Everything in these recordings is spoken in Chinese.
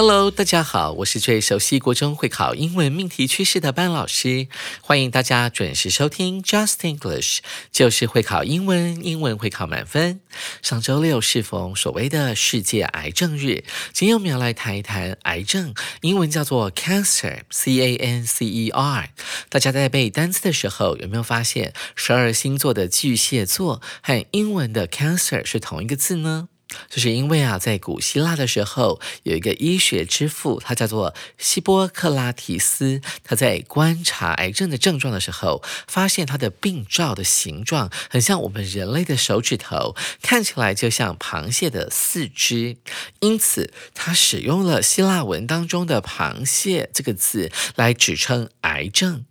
Hello，大家好，我是最熟悉国中会考英文命题趋势的班老师，欢迎大家准时收听 Just English，就是会考英文，英文会考满分。上周六适逢所谓的世界癌症日，今天我们要来谈一谈癌症，英文叫做 cancer，c a n c e r。大家在背单词的时候，有没有发现十二星座的巨蟹座和英文的 cancer 是同一个字呢？这是因为啊，在古希腊的时候，有一个医学之父，他叫做希波克拉提斯。他在观察癌症的症状的时候，发现他的病灶的形状很像我们人类的手指头，看起来就像螃蟹的四肢。因此，他使用了希腊文当中的“螃蟹”这个字来指称癌症。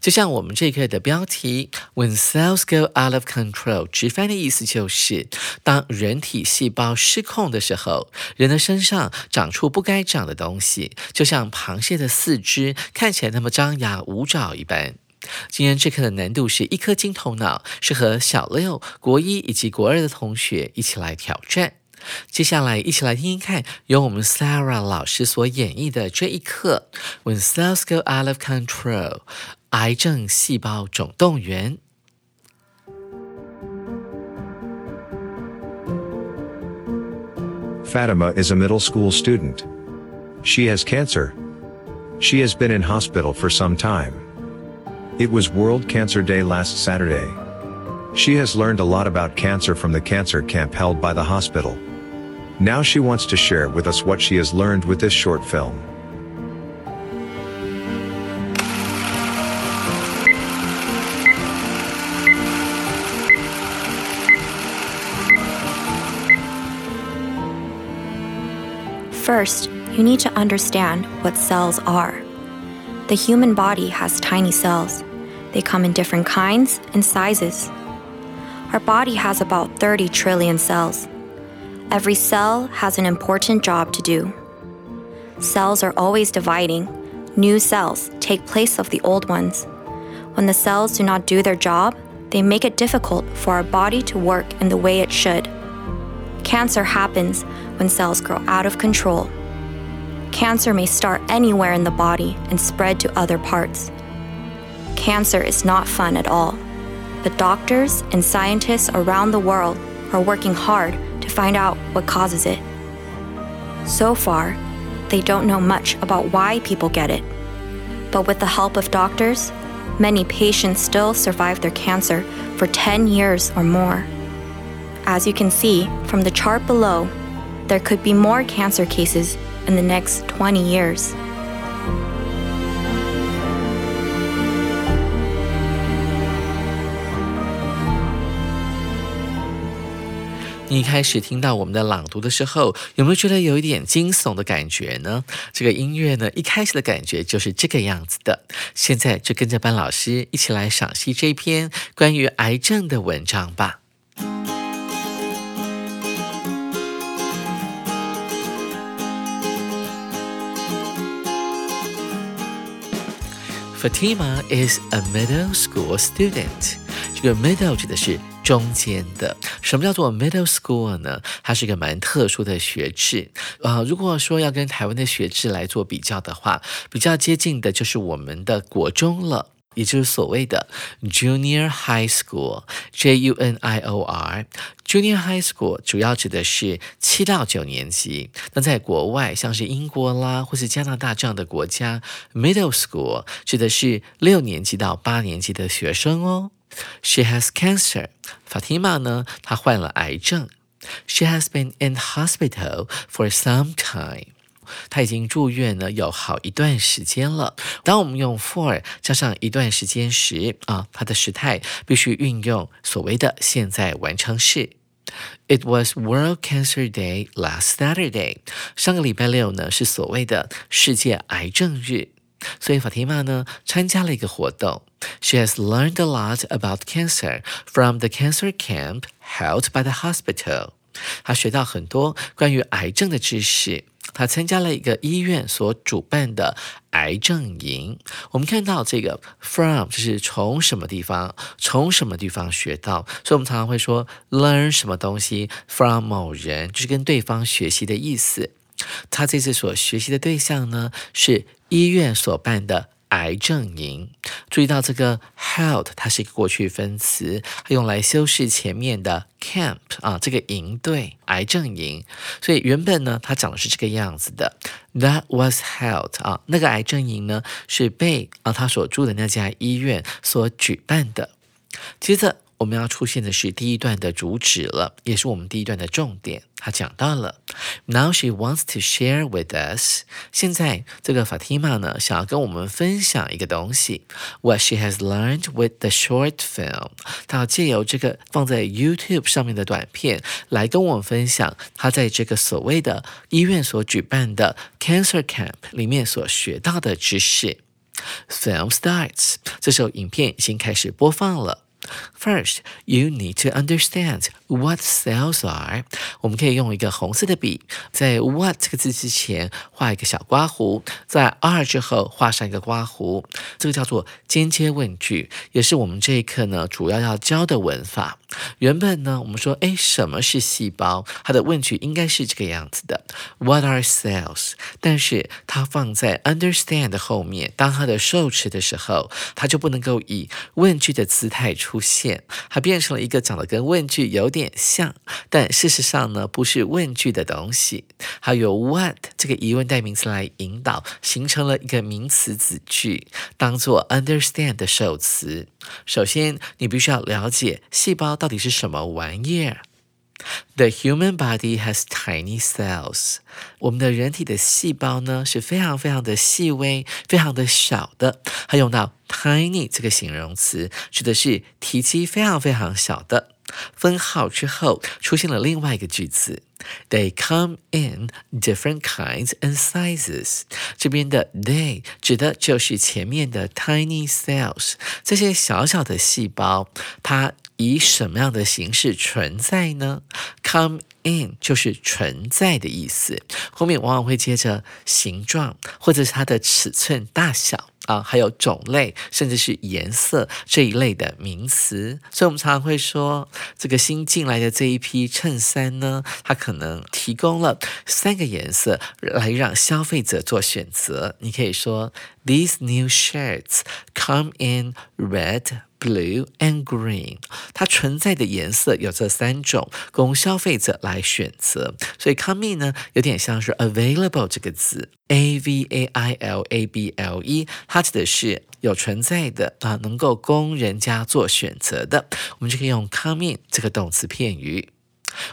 就像我们这课的标题，When cells go out of control，直翻的意思就是当人体细胞失控的时候，人的身上长出不该长的东西，就像螃蟹的四肢看起来那么张牙舞爪一般。今天这课的难度是一颗金头脑，适合小六、国一以及国二的同学一起来挑战。接下来，一起来听听看，由我们 Sarah 老师所演绎的这一课，When cells go out of control。癌症细胞总动员。Fatima is a middle school student. She has cancer. She has been in hospital for some time. It was World Cancer Day last Saturday. She has learned a lot about cancer from the cancer camp held by the hospital. Now she wants to share with us what she has learned with this short film. First, you need to understand what cells are. The human body has tiny cells. They come in different kinds and sizes. Our body has about 30 trillion cells. Every cell has an important job to do. Cells are always dividing. New cells take place of the old ones. When the cells do not do their job, they make it difficult for our body to work in the way it should. Cancer happens when cells grow out of control. Cancer may start anywhere in the body and spread to other parts. Cancer is not fun at all, but doctors and scientists around the world are working hard to find out what causes it. So far, they don't know much about why people get it. But with the help of doctors, many patients still survive their cancer for 10 years or more. As you can see from the chart below, there could be more cancer cases in the next 20 years. 你一开始听到我们的朗读的时候，有没有觉得有一点惊悚的感觉呢？这个音乐呢，一开始的感觉就是这个样子的。现在就跟着班老师一起来赏析这篇关于癌症的文章吧。Fatima is a middle school student。这个 middle 指的是中间的。什么叫做 middle school 呢？它是一个蛮特殊的学制。啊，如果说要跟台湾的学制来做比较的话，比较接近的就是我们的国中了。也就是所谓的 Junior High School，J U N I O R，Junior High School 主要指的是七到九年级。那在国外，像是英国啦，或是加拿大这样的国家，Middle School 指的是六年级到八年级的学生哦。She has cancer，Fatima 呢，她患了癌症。 She has been in hospital for some time. 他已经住院呢有好一段时间了。当我们用 for 加上一段时间时啊，它的时态必须运用所谓的现在完成式。It was World Cancer Day last Saturday. 上个礼拜六呢是所谓的世界癌症日。所以法蒂玛呢参加了一个活动。She has learned a lot about cancer from the cancer camp held by the hospital. 她学到很多关于癌症的知识。他参加了一个医院所主办的癌症营。我们看到这个 from 就是从什么地方，从什么地方学到，所以我们常常会说 learn 什么东西 from 某人，就是跟对方学习的意思。他这次所学习的对象呢，是医院所办的。癌症营，注意到这个 held，它是一个过去分词，它用来修饰前面的 camp 啊，这个营队癌症营。所以原本呢，它讲的是这个样子的，That was held 啊，那个癌症营呢是被啊他所住的那家医院所举办的。接着。我们要出现的是第一段的主旨了，也是我们第一段的重点。他讲到了，Now she wants to share with us。现在这个 Fatima 呢，想要跟我们分享一个东西，What she has learned with the short film。她要借由这个放在 YouTube 上面的短片，来跟我们分享她在这个所谓的医院所举办的 Cancer Camp 里面所学到的知识。Film starts，这时候影片已经开始播放了。First, you need to understand what cells are。我们可以用一个红色的笔，在 what 这个字之前画一个小刮胡，在 are 之后画上一个刮胡。这个叫做间接问句，也是我们这一课呢主要要教的文法。原本呢，我们说，哎，什么是细胞？它的问句应该是这个样子的：What are cells？但是它放在 understand 后面，当它的受词的时候，它就不能够以问句的姿态出现，它变成了一个长得跟问句有点像，但事实上呢，不是问句的东西。还有 what 这个疑问代名词来引导，形成了一个名词子句，当做 understand 的首词。首先，你必须要了解细胞到底是什么玩意儿。The human body has tiny cells。我们的人体的细胞呢是非常非常的细微、非常的小的。它用到 tiny 这个形容词，指的是体积非常非常小的。分号之后出现了另外一个句子，They come in different kinds and sizes。这边的 they 指的就是前面的 tiny cells，这些小小的细胞，它以什么样的形式存在呢？Come in 就是存在的意思，后面往往会接着形状或者是它的尺寸大小。啊，还有种类，甚至是颜色这一类的名词，所以我们常常会说，这个新进来的这一批衬衫呢，它可能提供了三个颜色来让消费者做选择。你可以说，These new shirts come in red。Blue and green，它存在的颜色有这三种，供消费者来选择。所以 come in 呢，有点像是 available 这个字，a v a i l a b l e，它指的是有存在的啊，能够供人家做选择的。我们就可以用 come in 这个动词片语。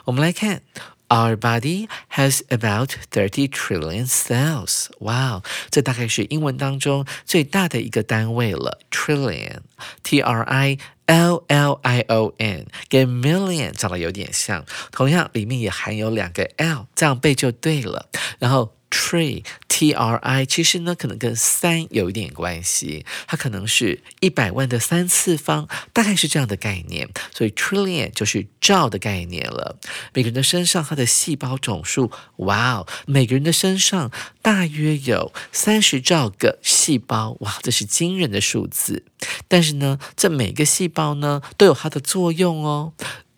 我们来看。Our body has about thirty trillion cells. Wow，这大概是英文当中最大的一个单位了，trillion，t r i l l i o n，跟 million 长得有点像，同样里面也含有两个 l，这样背就对了。然后。 Tree T R I 其实呢，可能跟三有一点关系，它可能是一百万的三次方，大概是这样的概念。所以 trillion 就是兆的概念了。每个人的身上，它的细胞总数，哇哦，每个人的身上大约有三十兆个细胞，哇，这是惊人的数字。但是呢，这每个细胞呢，都有它的作用哦。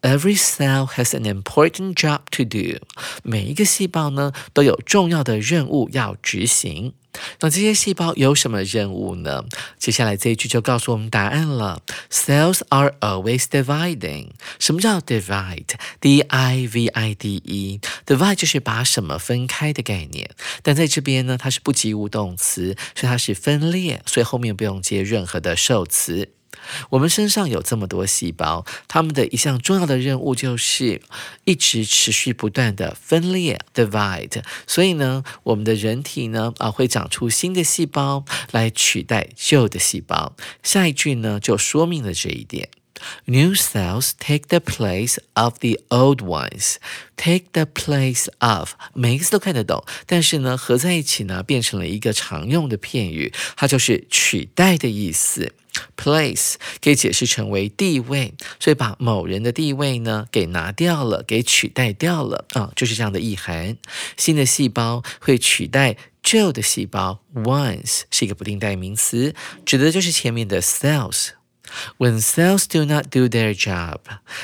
Every cell has an important job to do。每一个细胞呢都有重要的任务要执行。那这些细胞有什么任务呢？接下来这一句就告诉我们答案了。Cells are always dividing。什么叫 divide？D I V I D E。divide 就是把什么分开的概念。但在这边呢，它是不及物动词，所以它是分裂，所以后面不用接任何的受词。我们身上有这么多细胞，它们的一项重要的任务就是一直持续不断的分裂 （divide）。所以呢，我们的人体呢啊会长出新的细胞来取代旧的细胞。下一句呢就说明了这一点。New cells take the place of the old ones. Take the place of，每一个字都看得懂，但是呢，合在一起呢，变成了一个常用的片语，它就是取代的意思。Place 可以解释成为地位，所以把某人的地位呢给拿掉了，给取代掉了啊，就是这样的意涵。新的细胞会取代旧的细胞。Once 是一个不定代名词，指的就是前面的 cells。When cells do not do their job，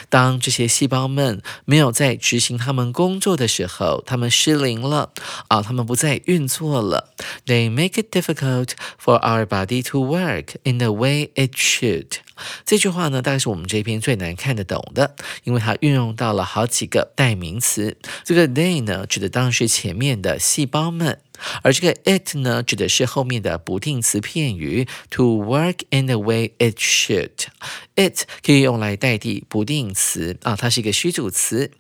当这些细胞们没有在执行他们工作的时候，他们失灵了啊，他们不再运作了。They make it difficult for our body to work in the way it should。 这句话呢，大概是我们这篇最难看得懂的，因为它运用到了好几个代名词。这个 they 呢，指的当然是前面的细胞们。而这个 it 呢，指的是后面的不定词片语 to work in the way it should。It 可以用来代替不定词啊，它是一个虚主词。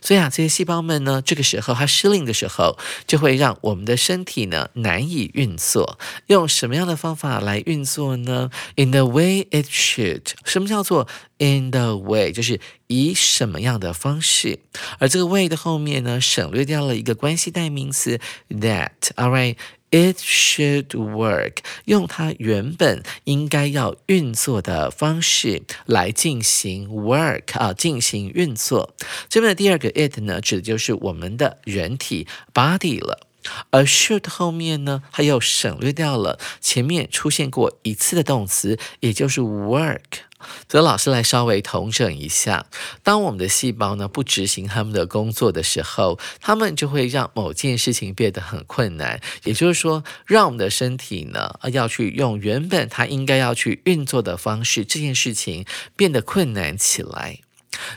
所以啊，这些细胞们呢，这个时候它失灵的时候，就会让我们的身体呢难以运作。用什么样的方法来运作呢？In the way it should。什么叫做 in the way？就是以什么样的方式？而这个 way 的后面呢，省略掉了一个关系代名词 that。All right。It should work，用它原本应该要运作的方式来进行 work 啊，进行运作。这边的第二个 it 呢，指的就是我们的人体 body 了。而 should 后面呢，它又省略掉了前面出现过一次的动词，也就是 work。所以老师来稍微统整一下，当我们的细胞呢不执行他们的工作的时候，他们就会让某件事情变得很困难。也就是说，让我们的身体呢要去用原本它应该要去运作的方式，这件事情变得困难起来。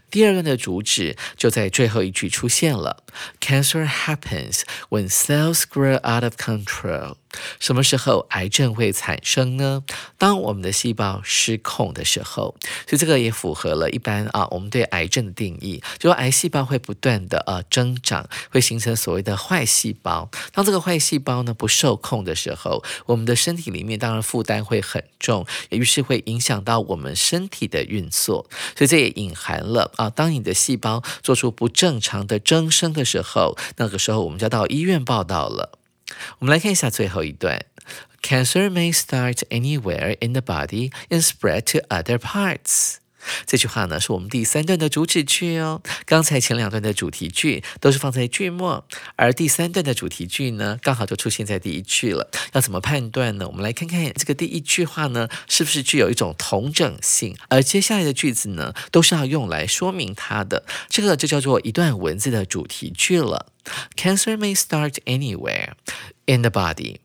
第二个的主旨就在最后一句出现了：Cancer happens when cells grow out of control。什么时候癌症会产生呢？当我们的细胞失控的时候。所以这个也符合了一般啊，我们对癌症的定义，就癌细胞会不断的呃增长，会形成所谓的坏细胞。当这个坏细胞呢不受控的时候，我们的身体里面当然负担会很重，也于是会影响到我们身体的运作。所以这也隐含了啊，当你的细胞做出不正常的增生的时候，那个时候我们就要到医院报道了。我们来看一下最后一段：Cancer may start anywhere in the body and spread to other parts。 这句话呢，是我们第三段的主旨句哦。刚才前两段的主题句都是放在句末，而第三段的主题句呢，刚好就出现在第一句了。要怎么判断呢？我们来看看这个第一句话呢，是不是具有一种同整性？而接下来的句子呢，都是要用来说明它的。这个就叫做一段文字的主题句了。Cancer may start anywhere in the body.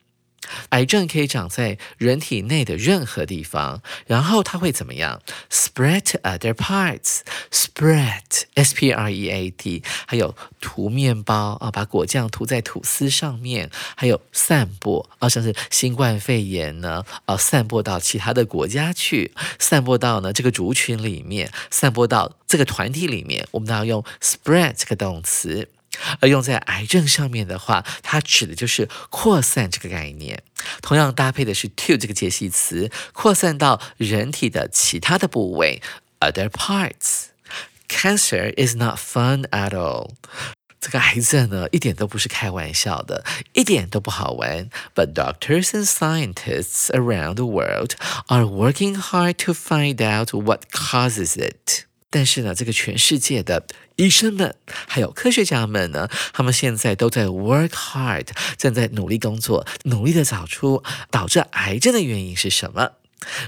癌症可以长在人体内的任何地方，然后它会怎么样？Spread to other parts. Spread, S-P-R-E-A-D. 还有涂面包啊，把果酱涂在吐司上面，还有散播啊，像是新冠肺炎呢啊，散播到其他的国家去，散播到呢这个族群里面，散播到这个团体里面，我们都要用 spread 这个动词。而用在癌症上面的话，它指的就是扩散这个概念。同样搭配的是 to 这个介系词，扩散到人体的其他的部位 other parts。Cancer is not fun at all。这个癌症呢，一点都不是开玩笑的，一点都不好玩。But doctors and scientists around the world are working hard to find out what causes it。但是呢，这个全世界的医生们还有科学家们呢，他们现在都在 work hard，正在努力工作，努力的找出导致癌症的原因是什么。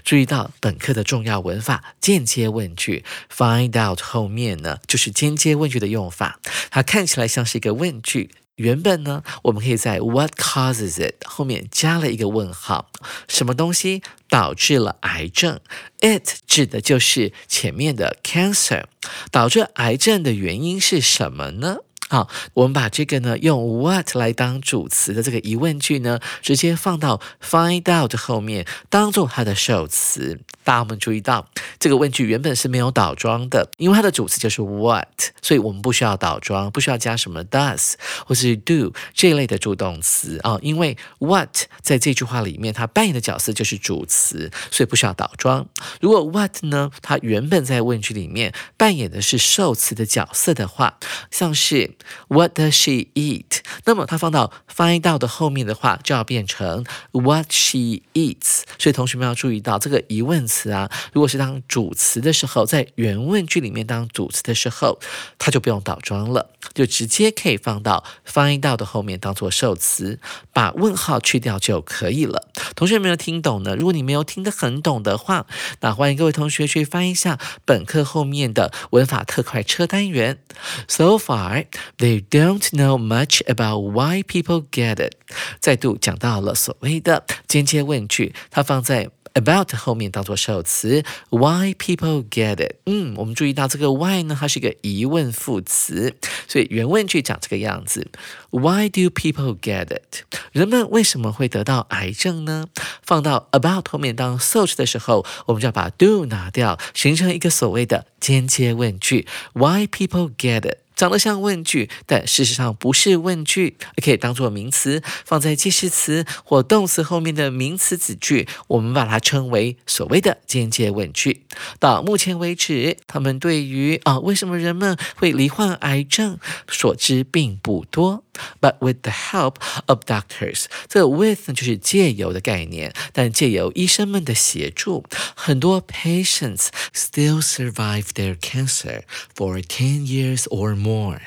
注意到本课的重要文法间接问句，find out 后面呢就是间接问句的用法，它看起来像是一个问句。原本呢，我们可以在 what causes it 后面加了一个问号，什么东西导致了癌症？it 指的就是前面的 cancer，导致癌症的原因是什么呢？好，我们把这个呢用 what 来当主词的这个疑问句呢，直接放到 find out 后面，当做它的首词。大家有没有注意到，这个问句原本是没有倒装的，因为它的主词就是 what，所以我们不需要倒装，不需要加什么 does 或是 do 这一类的助动词啊，因为 what 在这句话里面它扮演的角色就是主词，所以不需要倒装。如果 what 呢，它原本在问句里面扮演的是受词的角色的话，像是 What does she eat？那么它放到 find out 的后面的话，就要变成 What she eats。所以同学们要注意到这个疑问词啊，如果是当主词的时候，在原问句里面当主词的时候，它就不用倒装了，就直接可以放到 find out 的后面当做受词，把问号去掉就可以了。同学有没有听懂呢？如果你没有听得很懂的话，那欢迎各位同学去翻一下本课后面的文法特快车单元。So far, they don't know much about why people get it。再度讲到了所谓的间接问句，它放在。About 后面当做受词，Why people get it？嗯，我们注意到这个 why 呢，它是一个疑问副词，所以原问句长这个样子：Why do people get it？人们为什么会得到癌症呢？放到 about 后面当 such 的时候，我们就要把 do 拿掉，形成一个所谓的间接问句：Why people get it？长得像问句，但事实上不是问句，可以当做名词，放在介系词或动词后面的名词子句，我们把它称为所谓的间接问句。到目前为止，他们对于啊为什么人们会罹患癌症所知并不多。But with the help of doctors，这个 with 就是借由的概念，但借由医生们的协助，很多 patients still survive their cancer for ten years or more。more，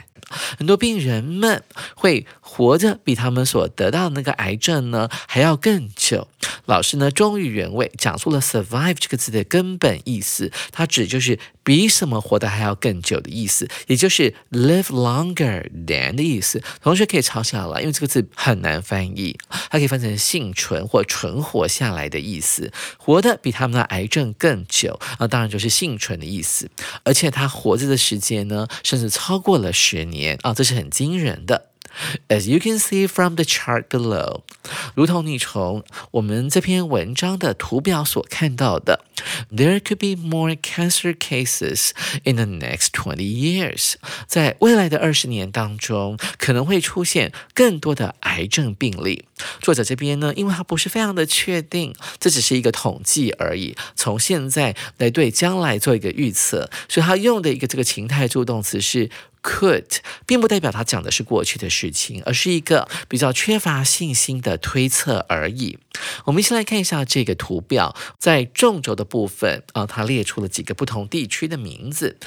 很多病人们会活着比他们所得到那个癌症呢还要更久。老师呢忠于原味讲述了 survive 这个词的根本意思，它指就是比什么活得还要更久的意思，也就是 live longer than 的意思。同学可以抄下来，因为这个字很难翻译，它可以翻成幸存或存活下来的意思，活得比他们的癌症更久啊，当然就是幸存的意思。而且他活着的时间呢，甚至超过了十年啊，这是很惊人的。As you can see from the chart below，如同你从我们这篇文章的图表所看到的，there could be more cancer cases in the next twenty years。在未来的二十年当中，可能会出现更多的癌症病例。作者这边呢，因为他不是非常的确定，这只是一个统计而已，从现在来对将来做一个预测，所以他用的一个这个情态助动词是。Could 并不代表他讲的是过去的事情，而是一个比较缺乏信心的推测而已。我们先来看一下这个图表，在纵轴的部分啊，它列出了几个不同地区的名字。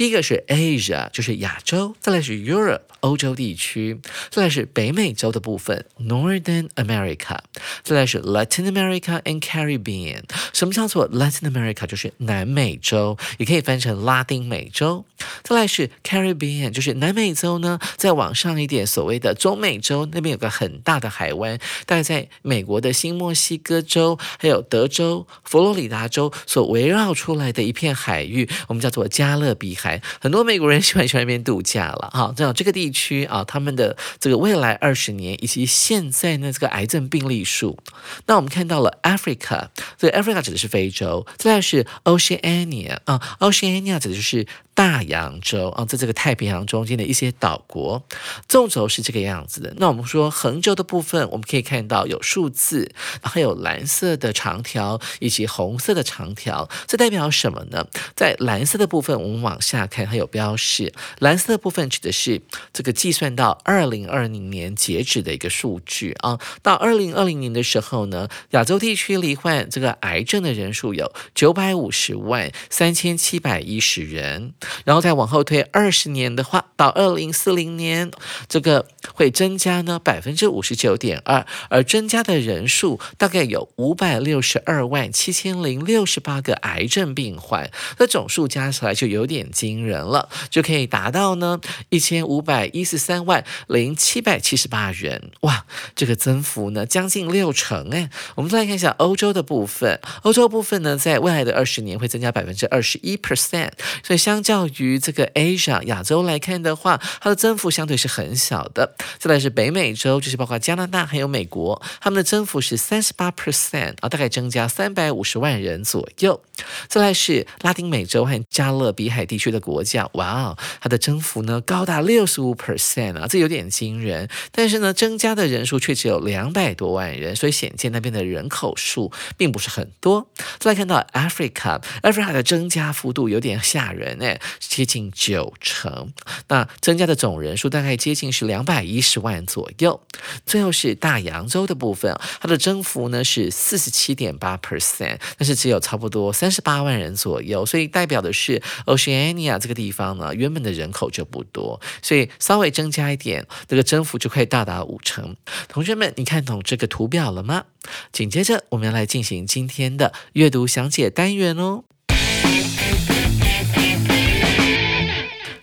第一个是 Asia，就是亚洲；再来是 Europe，欧洲地区；再来是北美洲的部分 Northern America；再来是 Latin America and Caribbean。什么叫做 Latin America？就是南美洲，也可以翻成拉丁美洲。再来是 Caribbean，就是南美洲呢，再往上一点，所谓的中美洲那边有个很大的海湾，大概在美国的新墨西哥州，还有德州、佛罗里达州所围绕出来的一片海域，我们叫做加勒比海。很多美国人喜欢去那边度假了哈，这样这个地区啊，他们的这个未来二十年以及现在呢这个癌症病例数，那我们看到了 Africa，所以 Africa 指的是非洲，再来是 Oceania 啊，Oceania 指的就是。大洋洲啊，在这个太平洋中间的一些岛国，纵轴是这个样子的。那我们说横轴的部分，我们可以看到有数字，还有蓝色的长条以及红色的长条，这代表什么呢？在蓝色的部分，我们往下看，它有标示。蓝色的部分指的是这个计算到二零二零年截止的一个数据啊。到二零二零年的时候呢，亚洲地区罹患这个癌症的人数有九百五十万三千七百一十人。然后再往后推二十年的话，到二零四零年，这个会增加呢百分之五十九点二，而增加的人数大概有五百六十二万七千零六十八个癌症病患，那总数加起来就有点惊人了，就可以达到呢一千五百一十三万零七百七十八人，哇，这个增幅呢将近六成哎。我们再来看一下欧洲的部分，欧洲部分呢在未来的二十年会增加百分之二十一 percent，所以相较较于这个 Asia 亚洲来看的话，它的增幅相对是很小的。再来是北美洲，就是包括加拿大还有美国，他们的增幅是三十八 percent 啊，大概增加三百五十万人左右。再来是拉丁美洲和加勒比海地区的国家，哇哦，它的增幅呢高达六十五 percent 啊，这有点惊人。但是呢，增加的人数却只有两百多万人，所以显见那边的人口数并不是很多。再来看到 Africa，Africa 的增加幅度有点吓人哎，接近九成。那增加的总人数大概接近是两百一十万左右。最后是大洋洲的部分，它的增幅呢是四十七点八 percent，但是只有差不多三十八万人左右，所以代表的是 Oceania 这个地方呢，原本的人口就不多，所以稍微增加一点，这个增幅就可以到达五成。同学们，你看懂这个图表了吗？紧接着我们要来进行今天的阅读详解单元哦。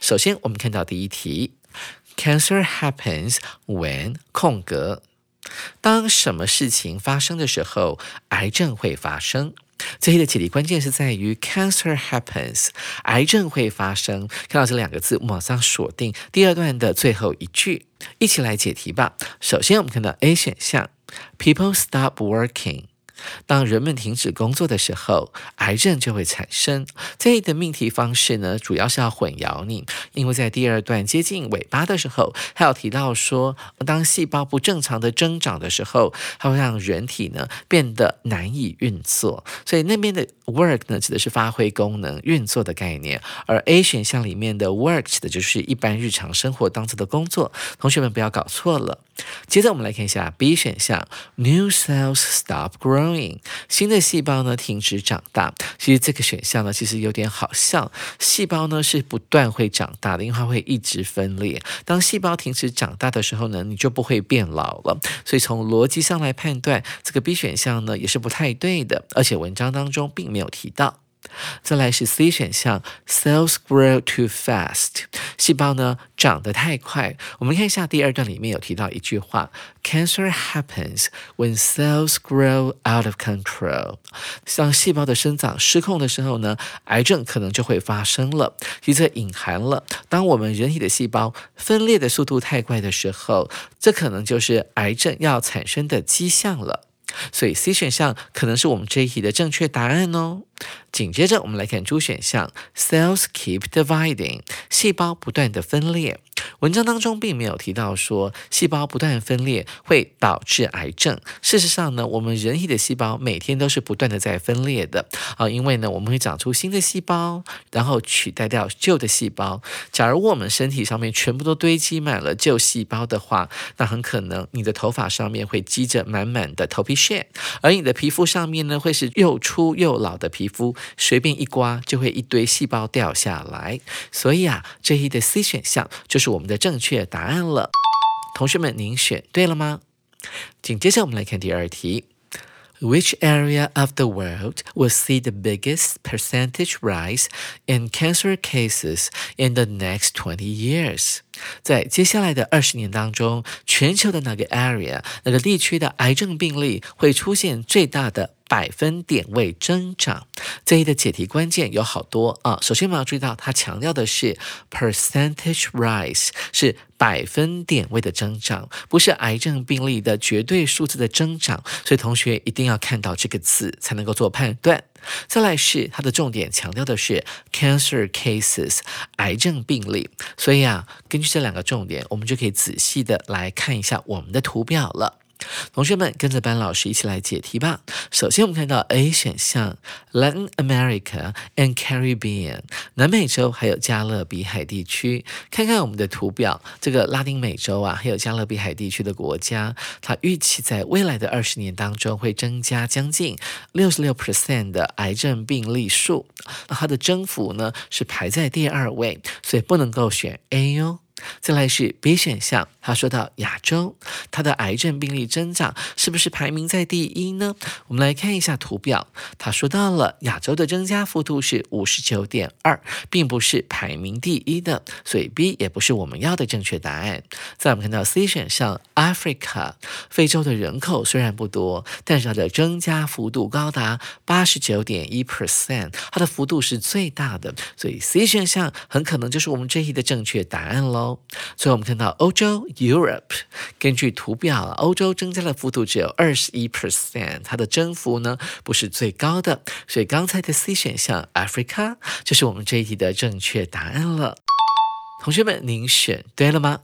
首先，我们看到第一题：Cancer happens when 空格。当什么事情发生的时候，癌症会发生？这题的解题关键是在于 cancer happens，癌症会发生。看到这两个字，马上锁定第二段的最后一句，一起来解题吧。首先，我们看到 A 选项，people stop working。当人们停止工作的时候，癌症就会产生。这里的命题方式呢，主要是要混淆你，因为在第二段接近尾巴的时候，还有提到说，当细胞不正常的增长的时候，它会让人体呢变得难以运作。所以那边的 work 呢，指的是发挥功能、运作的概念，而 A 选项里面的 work 指的就是一般日常生活当中的工作。同学们不要搞错了。接着我们来看一下 B 选项，New cells stop growing，新的细胞呢停止长大。其实这个选项呢其实有点好笑，细胞呢是不断会长大的，因为它会一直分裂。当细胞停止长大的时候呢，你就不会变老了。所以从逻辑上来判断，这个 B 选项呢也是不太对的，而且文章当中并没有提到。再来是 C 选项，cells grow too fast，细胞呢长得太快。我们看一下第二段里面有提到一句话，cancer happens when cells grow out of control。当细胞的生长失控的时候呢，癌症可能就会发生了。其实隐含了，当我们人体的细胞分裂的速度太快的时候，这可能就是癌症要产生的迹象了。所以 C 选项可能是我们这一题的正确答案哦。紧接着我们来看 D 选项，cells keep dividing，细胞不断的分裂。文章当中并没有提到说细胞不断分裂会导致癌症。事实上呢，我们人体的细胞每天都是不断的在分裂的啊，因为呢，我们会长出新的细胞，然后取代掉旧的细胞。假如我们身体上面全部都堆积满了旧细胞的话，那很可能你的头发上面会积着满满的头皮屑，而你的皮肤上面呢，会是又粗又老的皮肤，随便一刮就会一堆细胞掉下来。所以啊，这一的 C 选项就是我。我们的正确答案了，同学们，您选对了吗？紧接着我们来看第二题，Which area of the world will see the biggest percentage rise in cancer cases in the next twenty years？ 在接下来的二十年当中，全球的哪个 area 那个地区的癌症病例会出现最大的？百分点位增长，这一的解题关键有好多啊。首先我们要注意到，它强调的是 percentage rise，是百分点位的增长，不是癌症病例的绝对数字的增长。所以同学一定要看到这个字才能够做判断。再来是它的重点强调的是 cancer cases，癌症病例。所以啊，根据这两个重点，我们就可以仔细的来看一下我们的图表了。同学们跟着班老师一起来解题吧。首先，我们看到 A 选项，Latin America and Caribbean，南美洲还有加勒比海地区。看看我们的图表，这个拉丁美洲啊，还有加勒比海地区的国家，它预期在未来的二十年当中会增加将近六十六 percent 的癌症病例数。那它的增幅呢是排在第二位，所以不能够选 A 哟。再来是 B 选项，他说到亚洲，它的癌症病例增长是不是排名在第一呢？我们来看一下图表，他说到了亚洲的增加幅度是五十九点二，并不是排名第一的，所以 B 也不是我们要的正确答案。再我们看到 C 选项，Africa，非洲的人口虽然不多，但是它的增加幅度高达八十九点一 percent，它的幅度是最大的，所以 C 选项很可能就是我们这一的正确答案喽。最后我们看到欧洲 Europe，根据图表，欧洲增加的幅度只有二十一 percent，它的增幅呢不是最高的，所以刚才的 C 选项 Africa 就是我们这一题的正确答案了。同学们，您选对了吗？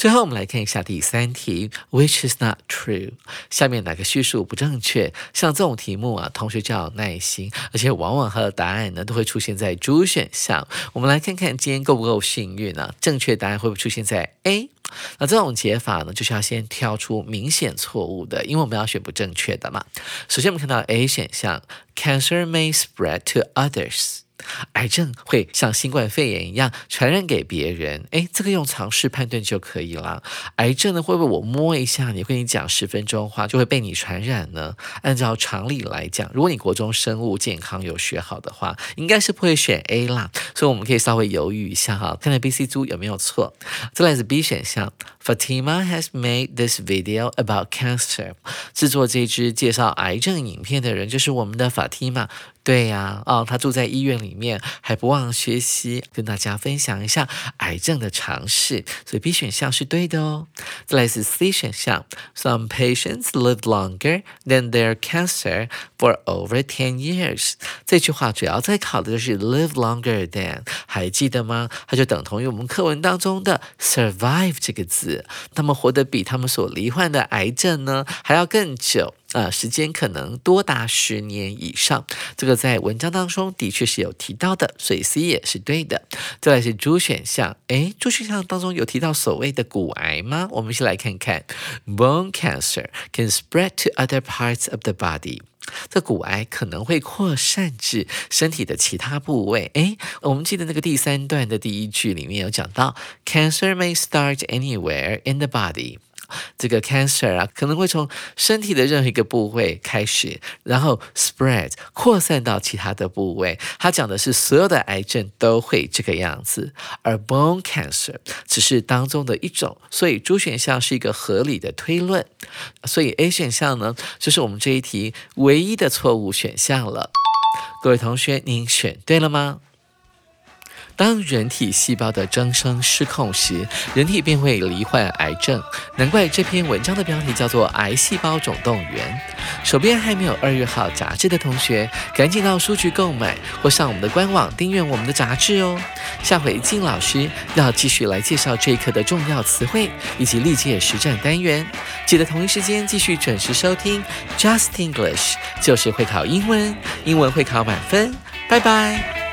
最后，我们来看一下第三题，Which is not true？下面哪个叙述不正确？像这种题目啊，同学就要耐心，而且往往它的答案呢都会出现在主选项。我们来看看今天够不够幸运呢？正确答案会不会出现在 A？那这种解法呢，就是要先挑出明显错误的，因为我们要选不正确的嘛。首先，我们看到 A 选项，Cancer may spread to others。癌症会像新冠肺炎一样传染给别人，诶，这个用常识判断就可以了。癌症呢，会不会我摸一下你，跟你讲十分钟话就会被你传染呢？按照常理来讲，如果你国中生物健康有学好的话，应该是不会选 A 啦。所以我们可以稍微犹豫一下哈，看看 B、C 猪有没有错。再来是 B 选项，Fatima has made this video about cancer。制作这支介绍癌症影片的人就是我们的 Fatima。对呀，哦，他住在医院里面，还不忘学习，跟大家分享一下癌症的常识，所以 B 选项是对的哦。再来是 C 选项，Some patients live longer than their cancer for over ten years。这句话主要在考的就是 live longer than，还记得吗？它就等同于我们课文当中的 survive 这个字，他们活得比他们所罹患的癌症呢还要更久。呃，时间可能多达十年以上，这个在文章当中的确是有提到的，所以 C 也是对的。再来是 D 选项，诶 d 选项当中有提到所谓的骨癌吗？我们先来看看，Bone cancer can spread to other parts of the body。这骨癌可能会扩散至身体的其他部位。诶，我们记得那个第三段的第一句里面有讲到，Cancer may start anywhere in the body。这个 cancer 啊，可能会从身体的任何一个部位开始，然后 spread 扩散到其他的部位。他讲的是所有的癌症都会这个样子，而 bone cancer 只是当中的一种，所以主选项是一个合理的推论。所以 A 选项呢，就是我们这一题唯一的错误选项了。各位同学，您选对了吗？当人体细胞的增生失控时，人体便会罹患癌症。难怪这篇文章的标题叫做《癌细胞总动员》。手边还没有二月号杂志的同学，赶紧到书局购买，或上我们的官网订阅我们的杂志哦。下回静老师要继续来介绍这一课的重要词汇以及历届实战单元，记得同一时间继续准时收听 Just English，就是会考英文，英文会考满分。拜拜。